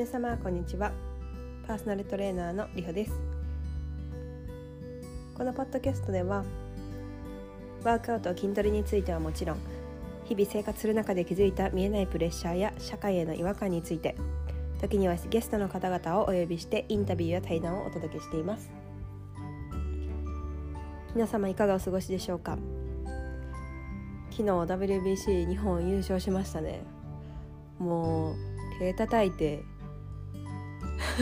皆様こんにちは。パーソナルトレーナーのりほです。このポッドキャストではワークアウト筋トレについてはもちろん日々生活する中で気づいた見えないプレッシャーや社会への違和感について時にはゲストの方々をお呼びしてインタビューや対談をお届けしています。皆様いかがお過ごしでしょうか？昨日 WBC 日本優勝しましたね。もう手叩いて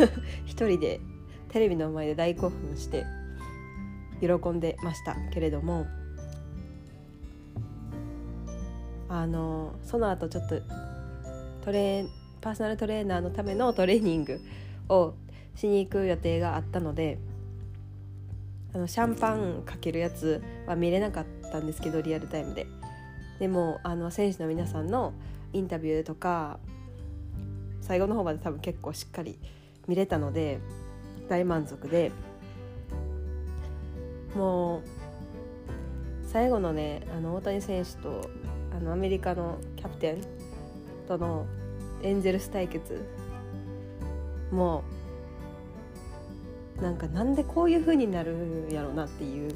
一人でテレビの前で大興奮して喜んでましたけれどもあのその後ちょっとトレパーソナルトレーナーのためのトレーニングをしに行く予定があったのであのシャンパンかけるやつは見れなかったんですけどリアルタイムで。でもあの選手の皆さんのインタビューとか最後の方まで多分結構しっかり見れたので大満足で。もう最後のねあの大谷選手とあのアメリカのキャプテンとのエンゼルス対決。もうなんかなんでこういう風になるやろうなっていう。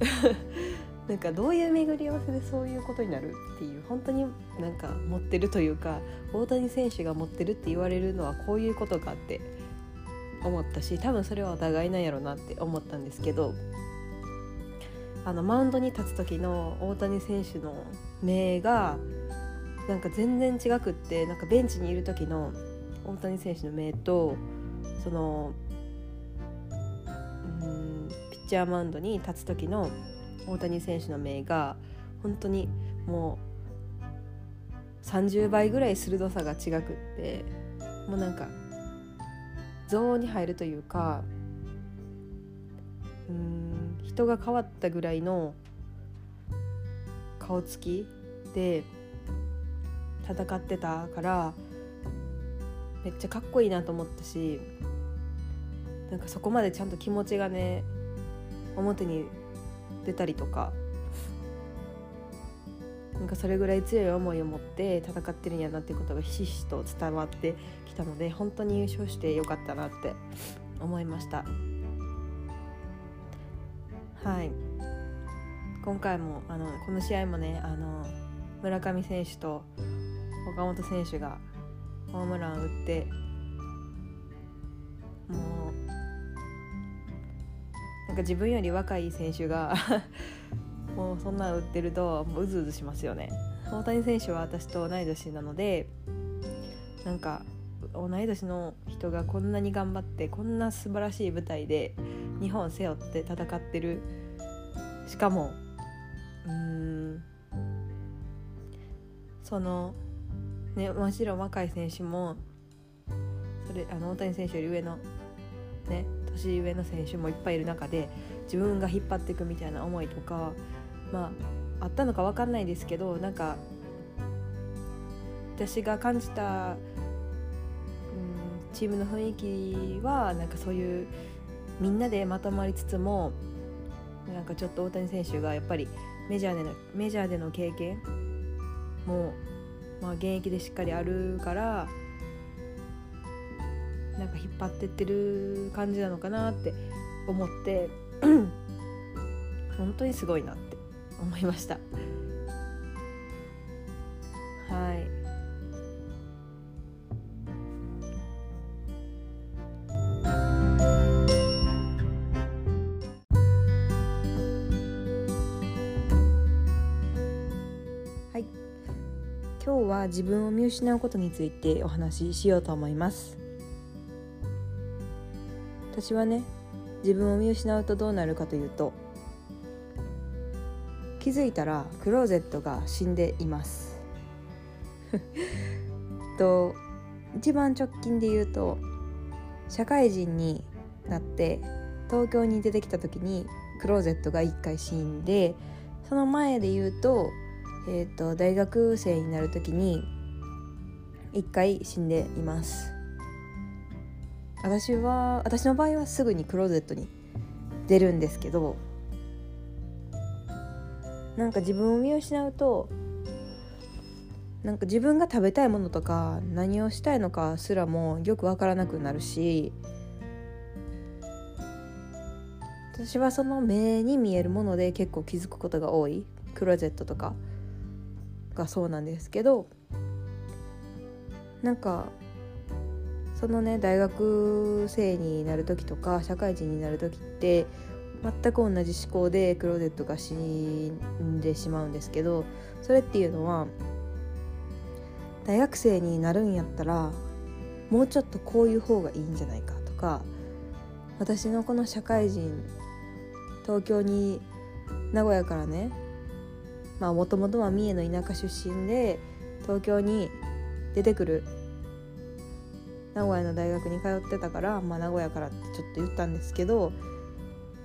なんかどういう巡り合わせでそういうことになるっていう本当になんか持ってるというか大谷選手が持ってるって言われるのはこういうことかって思ったし多分それはお互いなんやろうなって思ったんですけどあのマウンドに立つ時の大谷選手の目がなんか全然違くってなんかベンチにいる時の大谷選手の目とそのうんピッチャーマウンドに立つ時の大谷選手の目が本当にもう30倍ぐらい鋭さが違くってもうなんかゾーンに入るというかうん人が変わったぐらいの顔つきで戦ってたからめっちゃかっこいいなと思ったしなんかそこまでちゃんと気持ちがね表に出たりとかなんかそれぐらい強い思いを持って戦ってるんやなっていうことがひしひしと伝わってきたので本当に優勝してよかったなって思いました。はい。今回もあのこの試合もねあの村上選手と岡本選手がホームランを打ってもうなんか自分より若い選手がもうそんな打ってるともううずうずしますよね。大谷選手は私と同い年なのでなんか同い年の人がこんなに頑張ってこんな素晴らしい舞台で日本背負って戦ってる。しかもうんそのねもちろん若い選手もそれあの大谷選手より上のね年上の選手もいっぱいいる中で自分が引っ張っていくみたいな思いとかまああったのか分かんないですけどなんか私が感じた、うん、チームの雰囲気はなんかそういうみんなでまとまりつつもなんかちょっと大谷選手がやっぱりメジャーでのメジャーでの経験も、まあ、現役でしっかりあるからなんか引っ張ってってる感じなのかなって思って 本当にすごいなって思いました。はい。はい。今日は自分を見失うことについてお話ししようと思います。私はね自分を見失うとどうなるかというと気づいたらクローゼットが死んでいます。と一番直近で言うと社会人になって東京に出てきた時にクローゼットが1回死んでその前で言うと,、えーと、大学生になる時に1回死んでいます。私は私の場合はすぐにクローゼットに出るんですけどなんか自分を見失うとなんか自分が食べたいものとか何をしたいのかすらもよく分からなくなるし私はその目に見えるもので結構気づくことが多い。クローゼットとかがそうなんですけどなんかそのね大学生になる時とか社会人になる時って全く同じ思考でクローゼットが死んでしまうんですけどそれっていうのは大学生になるんやったらもうちょっとこういう方がいいんじゃないかとか私のこの社会人東京に名古屋からねまあもともとは三重の田舎出身で東京に出てくる名古屋の大学に通ってたから、まあ、名古屋からってちょっと言ったんですけど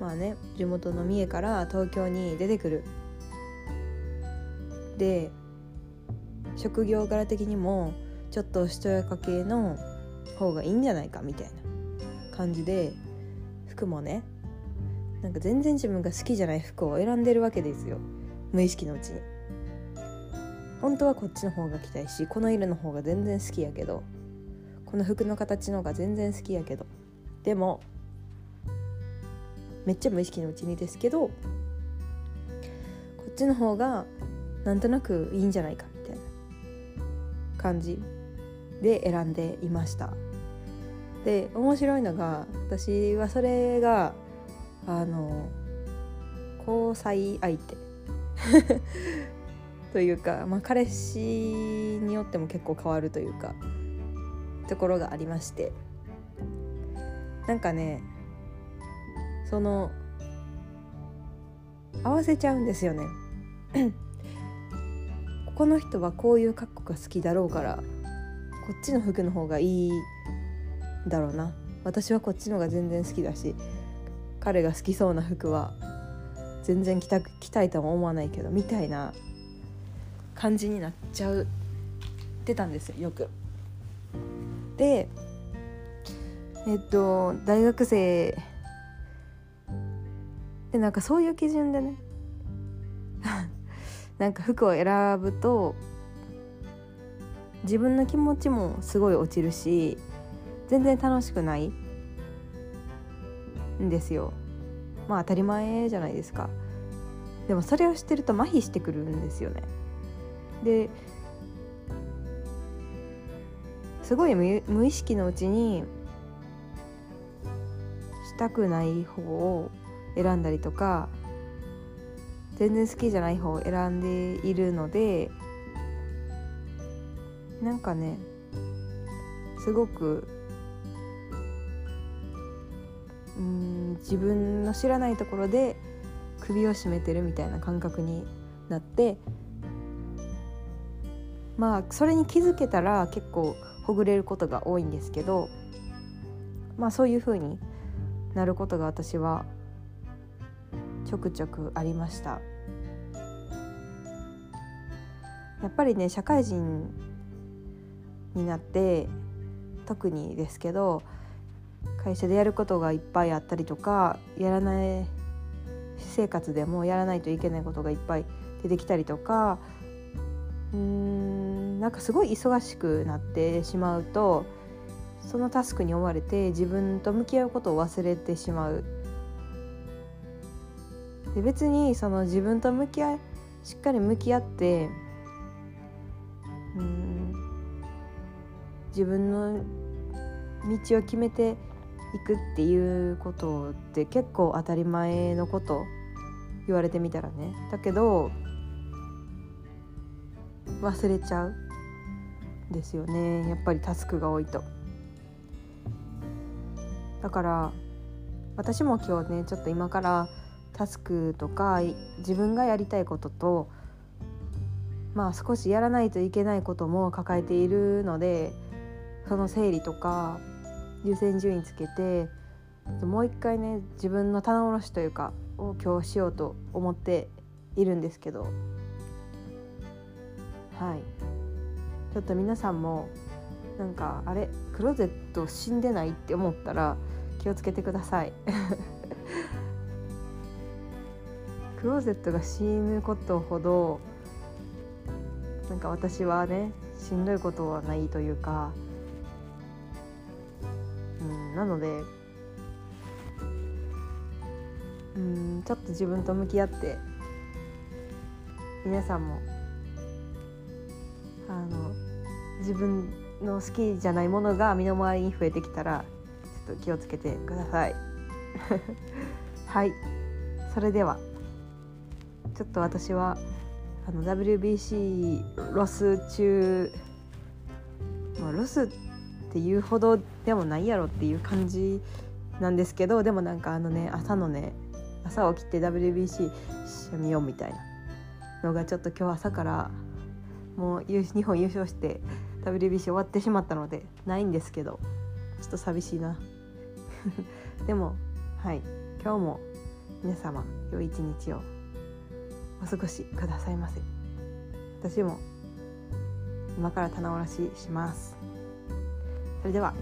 まあね地元の三重から東京に出てくる。で職業柄的にもちょっとしとやか系の方がいいんじゃないかみたいな感じで服もねなんか全然自分が好きじゃない服を選んでるわけですよ。無意識のうちに。本当はこっちの方が着たいしこの色の方が全然好きやけどこの服の形の方が全然好きやけど。でもめっちゃ無意識のうちにですけどこっちの方がなんとなくいいんじゃないかみたいな感じで選んでいました。で面白いのが私はそれがあの交際相手 というか、まあ、彼氏によっても結構変わるというかところがありまして。なんかねその合わせちゃうんですよね この人はこういう格好が好きだろうからこっちの服の方がいいだろうな私はこっちの方が全然好きだし彼が好きそうな服は全然着た着たいとは思わないけどみたいな感じになっちゃうってたんですよよく。でえっと大学生でなんかそういう基準でね。なんか服を選ぶと自分の気持ちもすごい落ちるし全然楽しくないんですよ。まあ当たり前じゃないですか。でもそれを知ってると麻痺してくるんですよね。ですごい無意識のうちにしたくない方を選んだりとか全然好きじゃない方を選んでいるのでなんかねすごくうん自分の知らないところで首を絞めてるみたいな感覚になってまあそれに気づけたら結構ほぐれることが多いんですけどまあそういう風になることが私はちょくちょくありました。やっぱりね社会人になって特にですけど会社でやることがいっぱいあったりとかやらない私生活でもやらないといけないことがいっぱい出てきたりとかうーんなんかすごい忙しくなってしまうとそのタスクに追われて自分と向き合うことを忘れてしまう。で別にその自分と向き合いしっかり向き合ってうん自分の道を決めていくっていうことって結構当たり前のこと言われてみたらねだけど忘れちゃうですよねやっぱりタスクが多いと。だから私も今日ねちょっと今からタスクとか自分がやりたいこととまあ少しやらないといけないことも抱えているのでその整理とか優先順位つけてもう一回ね自分の棚卸しというかを今日しようと思っているんですけどはい。ちょっと皆さんもなんかあれクローゼット死んでないって思ったら気をつけてください。クローゼットが死ぬことほどなんか私はねしんどいことはないというか、うん、なのでうんちょっと自分と向き合って皆さんもあの自分の好きじゃないものが身の回りに増えてきたらちょっと気をつけてください。はい。それでは。ちょっと私はあの WBC ロス中、まあ、ロスっていうほどでもないやろっていう感じなんですけどでもなんかあのね朝のね朝起きて WBC 見ようみたいなのがちょっと今日朝からもう日本優勝して WBC 終わってしまったのでないんですけどちょっと寂しいな。でもはい。今日も皆様良い一日を。お過ごしくださいませ。私も今から棚卸しします。それでは。